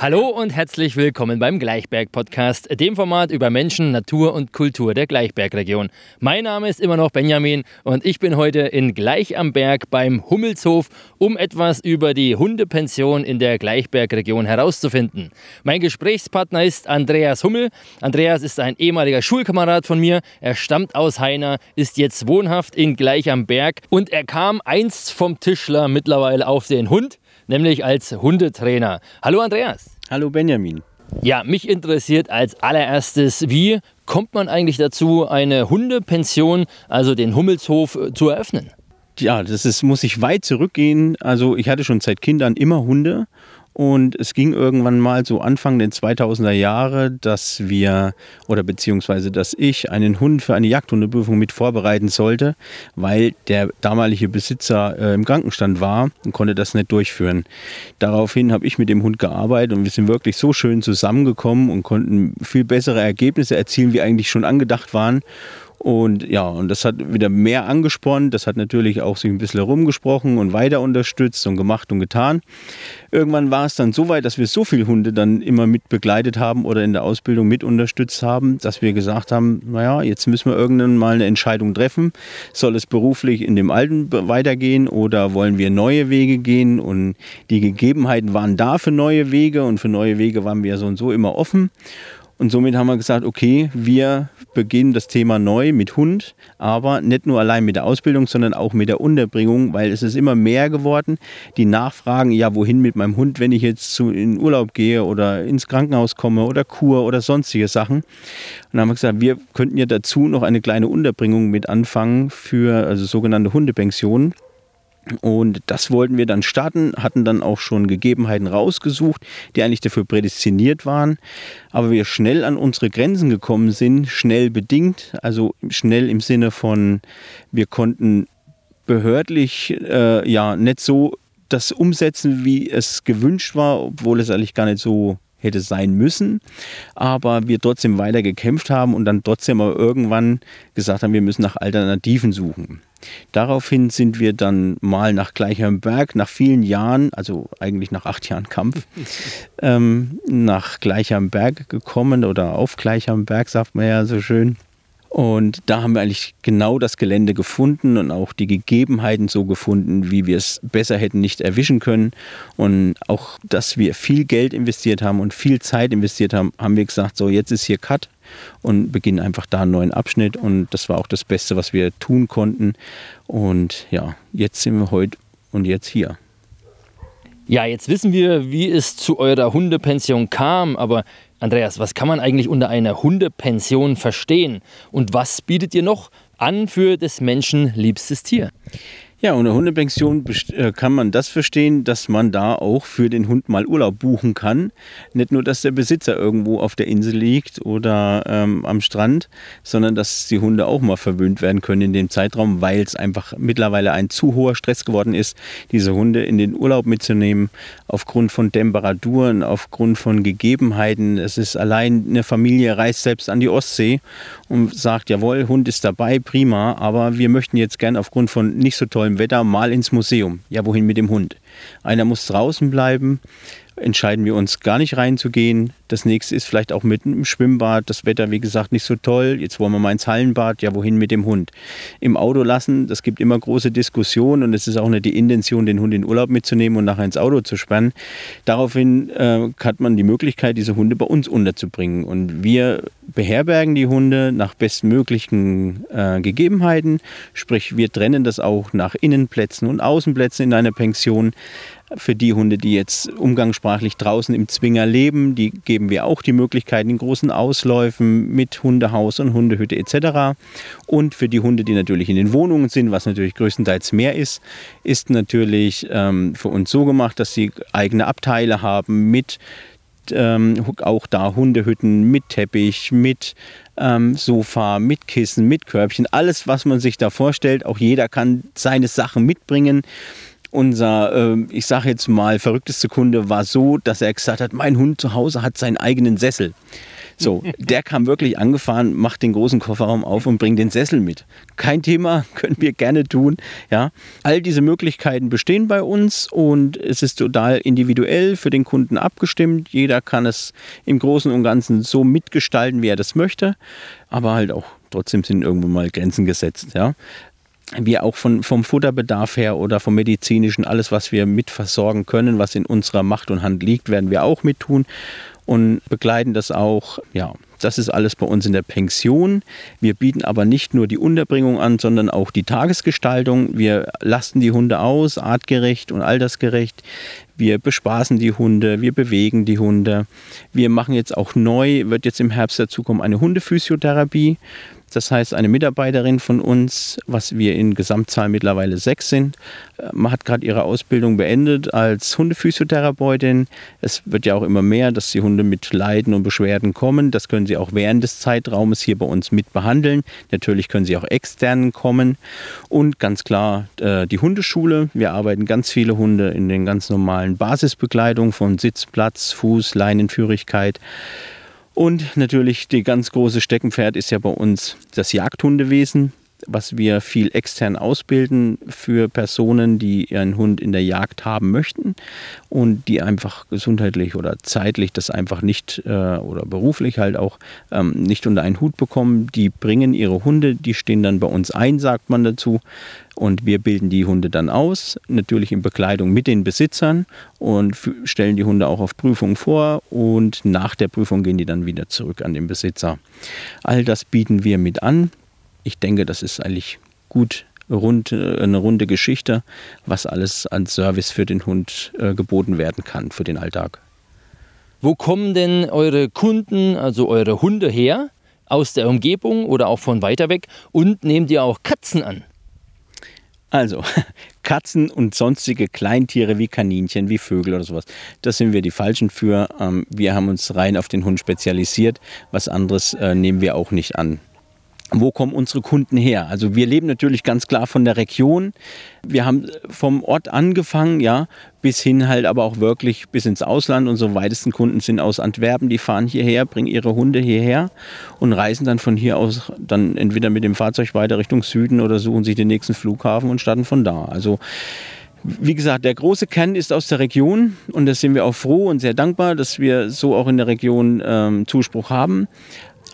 Hallo und herzlich willkommen beim Gleichberg Podcast, dem Format über Menschen, Natur und Kultur der Gleichbergregion. Mein Name ist immer noch Benjamin und ich bin heute in Gleich am Berg beim Hummelshof, um etwas über die Hundepension in der Gleichbergregion herauszufinden. Mein Gesprächspartner ist Andreas Hummel. Andreas ist ein ehemaliger Schulkamerad von mir. Er stammt aus Heiner, ist jetzt wohnhaft in Gleich am Berg und er kam einst vom Tischler mittlerweile auf den Hund nämlich als Hundetrainer. Hallo Andreas. Hallo Benjamin. Ja, mich interessiert als allererstes, wie kommt man eigentlich dazu, eine Hundepension, also den Hummelshof, äh, zu eröffnen? Ja, das ist, muss ich weit zurückgehen. Also ich hatte schon seit Kindern immer Hunde und es ging irgendwann mal so Anfang der 2000er Jahre, dass wir oder beziehungsweise dass ich einen Hund für eine Jagdhundeprüfung mit vorbereiten sollte, weil der damalige Besitzer äh, im Krankenstand war und konnte das nicht durchführen. Daraufhin habe ich mit dem Hund gearbeitet und wir sind wirklich so schön zusammengekommen und konnten viel bessere Ergebnisse erzielen, wie eigentlich schon angedacht waren. Und ja, und das hat wieder mehr angespornt. Das hat natürlich auch sich ein bisschen herumgesprochen und weiter unterstützt und gemacht und getan. Irgendwann war es dann so weit, dass wir so viele Hunde dann immer mit begleitet haben oder in der Ausbildung mit unterstützt haben, dass wir gesagt haben, naja, jetzt müssen wir irgendwann mal eine Entscheidung treffen. Soll es beruflich in dem Alten weitergehen oder wollen wir neue Wege gehen? Und die Gegebenheiten waren da für neue Wege und für neue Wege waren wir so und so immer offen. Und somit haben wir gesagt, okay, wir beginnen das Thema neu mit Hund, aber nicht nur allein mit der Ausbildung, sondern auch mit der Unterbringung, weil es ist immer mehr geworden. Die Nachfragen, ja, wohin mit meinem Hund, wenn ich jetzt zu, in Urlaub gehe oder ins Krankenhaus komme oder Kur oder sonstige Sachen. Und dann haben wir gesagt, wir könnten ja dazu noch eine kleine Unterbringung mit anfangen für also sogenannte Hundepensionen. Und das wollten wir dann starten, hatten dann auch schon Gegebenheiten rausgesucht, die eigentlich dafür prädestiniert waren. Aber wir schnell an unsere Grenzen gekommen sind, schnell bedingt, also schnell im Sinne von, wir konnten behördlich äh, ja nicht so das umsetzen, wie es gewünscht war, obwohl es eigentlich gar nicht so hätte sein müssen, aber wir trotzdem weiter gekämpft haben und dann trotzdem aber irgendwann gesagt haben, wir müssen nach Alternativen suchen. Daraufhin sind wir dann mal nach Gleichernberg, nach vielen Jahren, also eigentlich nach acht Jahren Kampf, ähm, nach Gleichernberg gekommen oder auf Gleichernberg, sagt man ja so schön. Und da haben wir eigentlich genau das Gelände gefunden und auch die Gegebenheiten so gefunden, wie wir es besser hätten nicht erwischen können. Und auch, dass wir viel Geld investiert haben und viel Zeit investiert haben, haben wir gesagt, so jetzt ist hier Cut und beginnen einfach da einen neuen Abschnitt. Und das war auch das Beste, was wir tun konnten. Und ja, jetzt sind wir heute und jetzt hier. Ja, jetzt wissen wir, wie es zu eurer Hundepension kam, aber Andreas, was kann man eigentlich unter einer Hundepension verstehen? Und was bietet ihr noch an für des Menschen liebstes Tier? Ja, unter Hundepension äh, kann man das verstehen, dass man da auch für den Hund mal Urlaub buchen kann. Nicht nur, dass der Besitzer irgendwo auf der Insel liegt oder ähm, am Strand, sondern dass die Hunde auch mal verwöhnt werden können in dem Zeitraum, weil es einfach mittlerweile ein zu hoher Stress geworden ist, diese Hunde in den Urlaub mitzunehmen, aufgrund von Temperaturen, aufgrund von Gegebenheiten. Es ist allein eine Familie reist selbst an die Ostsee und sagt, jawohl, Hund ist dabei, prima, aber wir möchten jetzt gern aufgrund von nicht so tollen tollem Wetter mal ins Museum. Ja, wohin mit dem Hund? Einer muss draußen bleiben. Entscheiden wir uns gar nicht reinzugehen. Das nächste ist vielleicht auch mit im Schwimmbad. Das Wetter, wie gesagt, nicht so toll. Jetzt wollen wir mal ins Hallenbad. Ja, wohin mit dem Hund? Im Auto lassen, das gibt immer große Diskussionen und es ist auch nicht die Intention, den Hund in Urlaub mitzunehmen und nachher ins Auto zu sperren. Daraufhin äh, hat man die Möglichkeit, diese Hunde bei uns unterzubringen. Und wir beherbergen die Hunde nach bestmöglichen äh, Gegebenheiten. Sprich, wir trennen das auch nach Innenplätzen und Außenplätzen in einer Pension. Für die Hunde, die jetzt umgangssprachlich draußen im Zwinger leben, die geben wir auch die Möglichkeit in großen Ausläufen mit Hundehaus und Hundehütte etc. Und für die Hunde, die natürlich in den Wohnungen sind, was natürlich größtenteils mehr ist, ist natürlich ähm, für uns so gemacht, dass sie eigene Abteile haben mit ähm, auch da Hundehütten mit Teppich, mit ähm, Sofa, mit Kissen, mit Körbchen, alles, was man sich da vorstellt. Auch jeder kann seine Sachen mitbringen. Unser, äh, ich sage jetzt mal, verrückteste Kunde war so, dass er gesagt hat, mein Hund zu Hause hat seinen eigenen Sessel. So, der kam wirklich angefahren, macht den großen Kofferraum auf und bringt den Sessel mit. Kein Thema, können wir gerne tun. Ja, all diese Möglichkeiten bestehen bei uns und es ist total individuell für den Kunden abgestimmt. Jeder kann es im Großen und Ganzen so mitgestalten, wie er das möchte, aber halt auch trotzdem sind irgendwo mal Grenzen gesetzt. Ja wir auch von, vom Futterbedarf her oder vom medizinischen, alles, was wir mit versorgen können, was in unserer Macht und Hand liegt, werden wir auch mit tun und begleiten das auch. Ja, das ist alles bei uns in der Pension. Wir bieten aber nicht nur die Unterbringung an, sondern auch die Tagesgestaltung. Wir lasten die Hunde aus, artgerecht und altersgerecht. Wir bespaßen die Hunde, wir bewegen die Hunde. Wir machen jetzt auch neu, wird jetzt im Herbst dazukommen, eine Hundephysiotherapie. Das heißt, eine Mitarbeiterin von uns, was wir in Gesamtzahl mittlerweile sechs sind, äh, hat gerade ihre Ausbildung beendet als Hundephysiotherapeutin. Es wird ja auch immer mehr, dass die Hunde mit Leiden und Beschwerden kommen. Das können sie auch während des Zeitraumes hier bei uns mit behandeln. Natürlich können sie auch extern kommen. Und ganz klar äh, die Hundeschule. Wir arbeiten ganz viele Hunde in den ganz normalen Basisbekleidungen von Sitz, Platz, Fuß, Leinenführigkeit. Und natürlich die ganz große Steckenpferd ist ja bei uns das Jagdhundewesen, was wir viel extern ausbilden für Personen, die ihren Hund in der Jagd haben möchten und die einfach gesundheitlich oder zeitlich das einfach nicht äh, oder beruflich halt auch ähm, nicht unter einen Hut bekommen. Die bringen ihre Hunde, die stehen dann bei uns ein, sagt man dazu. Und wir bilden die Hunde dann aus, natürlich in Bekleidung mit den Besitzern und stellen die Hunde auch auf Prüfung vor und nach der Prüfung gehen die dann wieder zurück an den Besitzer. All das bieten wir mit an. Ich denke, das ist eigentlich gut rund, eine runde Geschichte, was alles an Service für den Hund äh, geboten werden kann für den Alltag. Wo kommen denn eure Kunden, also eure Hunde her? Aus der Umgebung oder auch von weiter weg? Und nehmt ihr auch Katzen an? Also, Katzen und sonstige Kleintiere wie Kaninchen, wie Vögel oder sowas, das sind wir die Falschen für. Ähm, wir haben uns rein auf den Hund spezialisiert. Was anderes äh, nehmen wir auch nicht an wo kommen unsere Kunden her? Also wir leben natürlich ganz klar von der Region. Wir haben vom Ort angefangen, ja, bis hin halt aber auch wirklich bis ins Ausland. Unsere weitesten Kunden sind aus Antwerpen, die fahren hierher, bringen ihre Hunde hierher und reisen dann von hier aus dann entweder mit dem Fahrzeug weiter Richtung Süden oder suchen sich den nächsten Flughafen und starten von da. Also wie gesagt, der große Kern ist aus der Region und da sind wir auch froh und sehr dankbar, dass wir so auch in der Region ähm, Zuspruch haben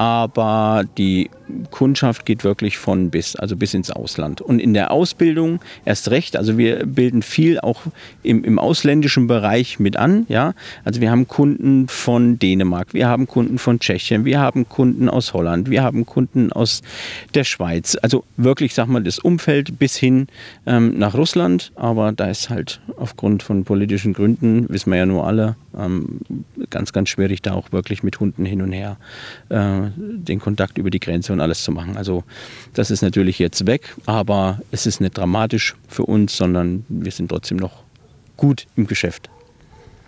aber die Kundschaft geht wirklich von bis, also bis ins Ausland. Und in der Ausbildung erst recht, also wir bilden viel auch im, im ausländischen Bereich mit an. Ja? Also wir haben Kunden von Dänemark, wir haben Kunden von Tschechien, wir haben Kunden aus Holland, wir haben Kunden aus der Schweiz. Also wirklich, sag mal, das Umfeld bis hin ähm, nach Russland. Aber da ist halt aufgrund von politischen Gründen, wissen wir ja nur alle, ähm, ganz, ganz schwierig, da auch wirklich mit Hunden hin und her äh, den Kontakt über die Grenze und alles zu machen. Also das ist natürlich jetzt weg, aber es ist nicht dramatisch für uns, sondern wir sind trotzdem noch gut im Geschäft.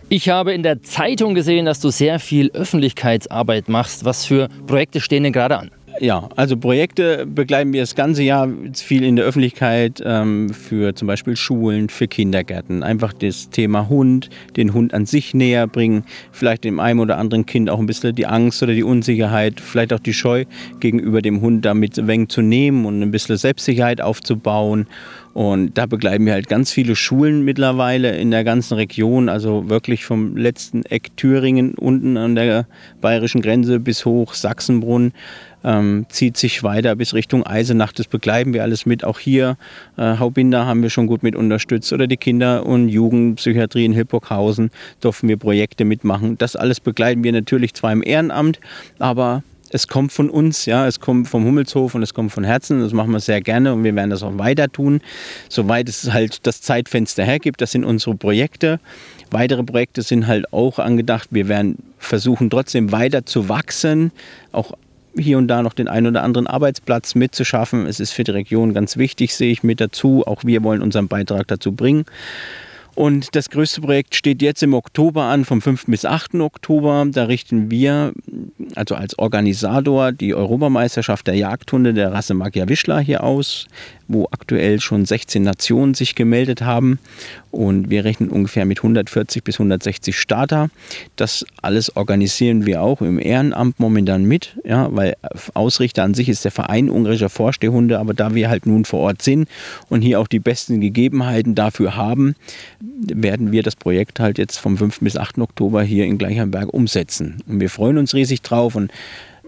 Ich habe in der Zeitung gesehen, dass du sehr viel Öffentlichkeitsarbeit machst. Was für Projekte stehen denn gerade an? Ja, also Projekte begleiten wir das ganze Jahr viel in der Öffentlichkeit ähm, für zum Beispiel Schulen, für Kindergärten. Einfach das Thema Hund, den Hund an sich näher bringen, vielleicht dem einen oder anderen Kind auch ein bisschen die Angst oder die Unsicherheit, vielleicht auch die Scheu gegenüber dem Hund damit ein zu nehmen und ein bisschen Selbstsicherheit aufzubauen. Und da begleiten wir halt ganz viele Schulen mittlerweile in der ganzen Region, also wirklich vom letzten Eck Thüringen unten an der bayerischen Grenze bis hoch Sachsenbrunn ähm, zieht sich weiter bis Richtung Eisenach. Das begleiten wir alles mit. Auch hier äh, Haubinder haben wir schon gut mit unterstützt oder die Kinder- und Jugendpsychiatrie in Hildburghausen dürfen wir Projekte mitmachen. Das alles begleiten wir natürlich zwar im Ehrenamt, aber es kommt von uns, ja, es kommt vom Hummelshof und es kommt von Herzen. Das machen wir sehr gerne und wir werden das auch weiter tun, soweit es halt das Zeitfenster hergibt. Das sind unsere Projekte. Weitere Projekte sind halt auch angedacht. Wir werden versuchen, trotzdem weiter zu wachsen, auch hier und da noch den einen oder anderen Arbeitsplatz mitzuschaffen. Es ist für die Region ganz wichtig, sehe ich mit dazu. Auch wir wollen unseren Beitrag dazu bringen. Und das größte Projekt steht jetzt im Oktober an, vom 5. bis 8. Oktober. Da richten wir, also als Organisator, die Europameisterschaft der Jagdhunde der Rasse Magyar Wischler hier aus. Wo aktuell schon 16 Nationen sich gemeldet haben. Und wir rechnen ungefähr mit 140 bis 160 Starter. Das alles organisieren wir auch im Ehrenamt momentan mit, ja, weil Ausrichter an sich ist der Verein ungarischer Vorstehhunde, aber da wir halt nun vor Ort sind und hier auch die besten Gegebenheiten dafür haben, werden wir das Projekt halt jetzt vom 5. bis 8. Oktober hier in Gleichernberg umsetzen. Und wir freuen uns riesig drauf und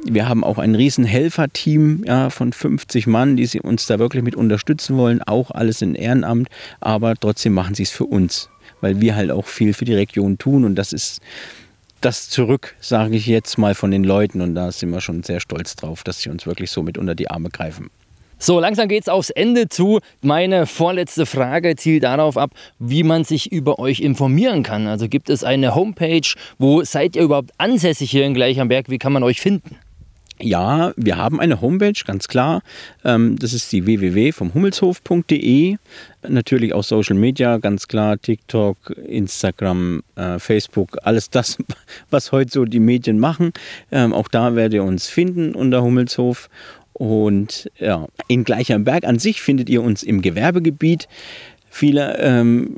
wir haben auch ein riesen Helferteam ja, von 50 Mann, die sie uns da wirklich mit unterstützen wollen. Auch alles in Ehrenamt, aber trotzdem machen sie es für uns, weil wir halt auch viel für die Region tun und das ist das zurück, sage ich jetzt mal von den Leuten und da sind wir schon sehr stolz drauf, dass sie uns wirklich so mit unter die Arme greifen. So, langsam geht es aufs Ende zu. Meine vorletzte Frage zielt darauf ab, wie man sich über euch informieren kann. Also gibt es eine Homepage? Wo seid ihr überhaupt ansässig hier in Gleichernberg? Wie kann man euch finden? Ja, wir haben eine Homepage, ganz klar. Ähm, das ist die www vom Hummelshof.de. Natürlich auch Social Media, ganz klar. TikTok, Instagram, äh, Facebook, alles das, was heute so die Medien machen. Ähm, auch da werdet ihr uns finden unter Hummelshof. Und ja, in Gleichernberg an sich findet ihr uns im Gewerbegebiet. Viele ähm,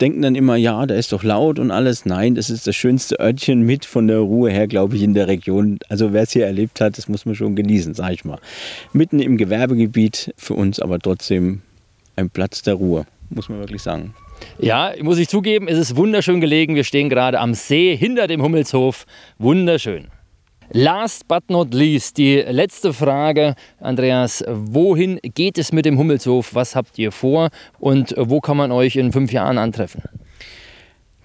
denken dann immer, ja, da ist doch laut und alles. Nein, das ist das schönste Örtchen mit von der Ruhe her, glaube ich, in der Region. Also wer es hier erlebt hat, das muss man schon genießen, sage ich mal. Mitten im Gewerbegebiet, für uns aber trotzdem ein Platz der Ruhe, muss man wirklich sagen. Ja, muss ich zugeben, es ist wunderschön gelegen. Wir stehen gerade am See hinter dem Hummelshof. Wunderschön. Last but not least, die letzte Frage, Andreas. Wohin geht es mit dem Hummelshof? Was habt ihr vor und wo kann man euch in fünf Jahren antreffen?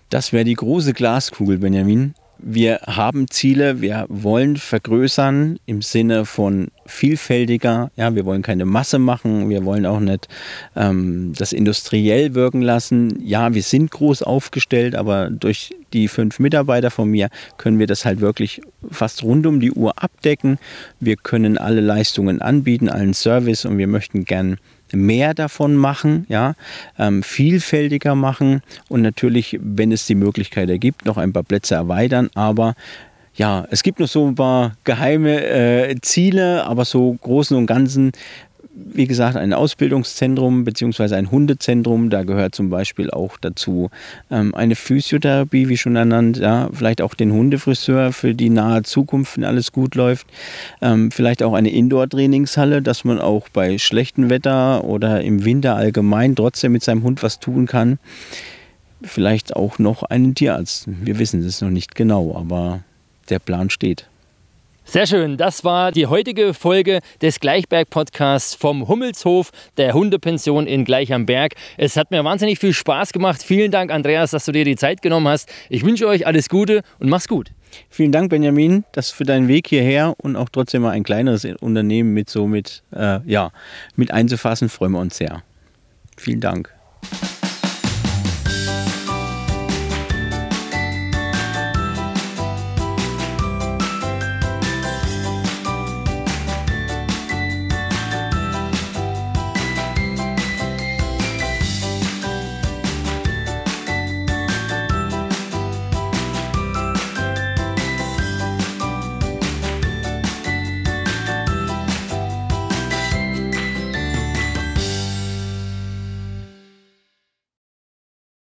Das wäre die große Glaskugel, Benjamin wir haben Ziele, wir wollen vergrößern im Sinne von vielfältiger. Ja, wir wollen keine Masse machen, wir wollen auch nicht ähm, das industriell wirken lassen. Ja, wir sind groß aufgestellt, aber durch die fünf Mitarbeiter von mir können wir das halt wirklich fast rund um die Uhr abdecken. Wir können alle Leistungen anbieten, allen Service und wir möchten gern mehr davon machen, ja, ähm, vielfältiger machen und natürlich, wenn es die Möglichkeit ergibt, noch ein paar Plätze erweitern. Aber ja, es gibt noch so ein paar geheime äh, Ziele, aber so großen und ganzen wie gesagt, ein Ausbildungszentrum bzw. ein Hundezentrum. Da gehört zum Beispiel auch dazu ähm, eine Physiotherapie, wie schon ernannt, ja, vielleicht auch den Hundefriseur für die nahe Zukunft, wenn alles gut läuft. Ähm, vielleicht auch eine Indoor-Trainingshalle, dass man auch bei schlechtem Wetter oder im Winter allgemein trotzdem mit seinem Hund was tun kann. Vielleicht auch noch einen Tierarzt. Wir wissen es noch nicht genau, aber der Plan steht. Sehr schön, das war die heutige Folge des Gleichberg-Podcasts vom Hummelshof der Hundepension in Gleich am Berg. Es hat mir wahnsinnig viel Spaß gemacht. Vielen Dank, Andreas, dass du dir die Zeit genommen hast. Ich wünsche euch alles Gute und mach's gut. Vielen Dank, Benjamin, das für deinen Weg hierher und auch trotzdem mal ein kleineres Unternehmen mit so mit, äh, ja, mit einzufassen, freuen wir uns sehr. Vielen Dank.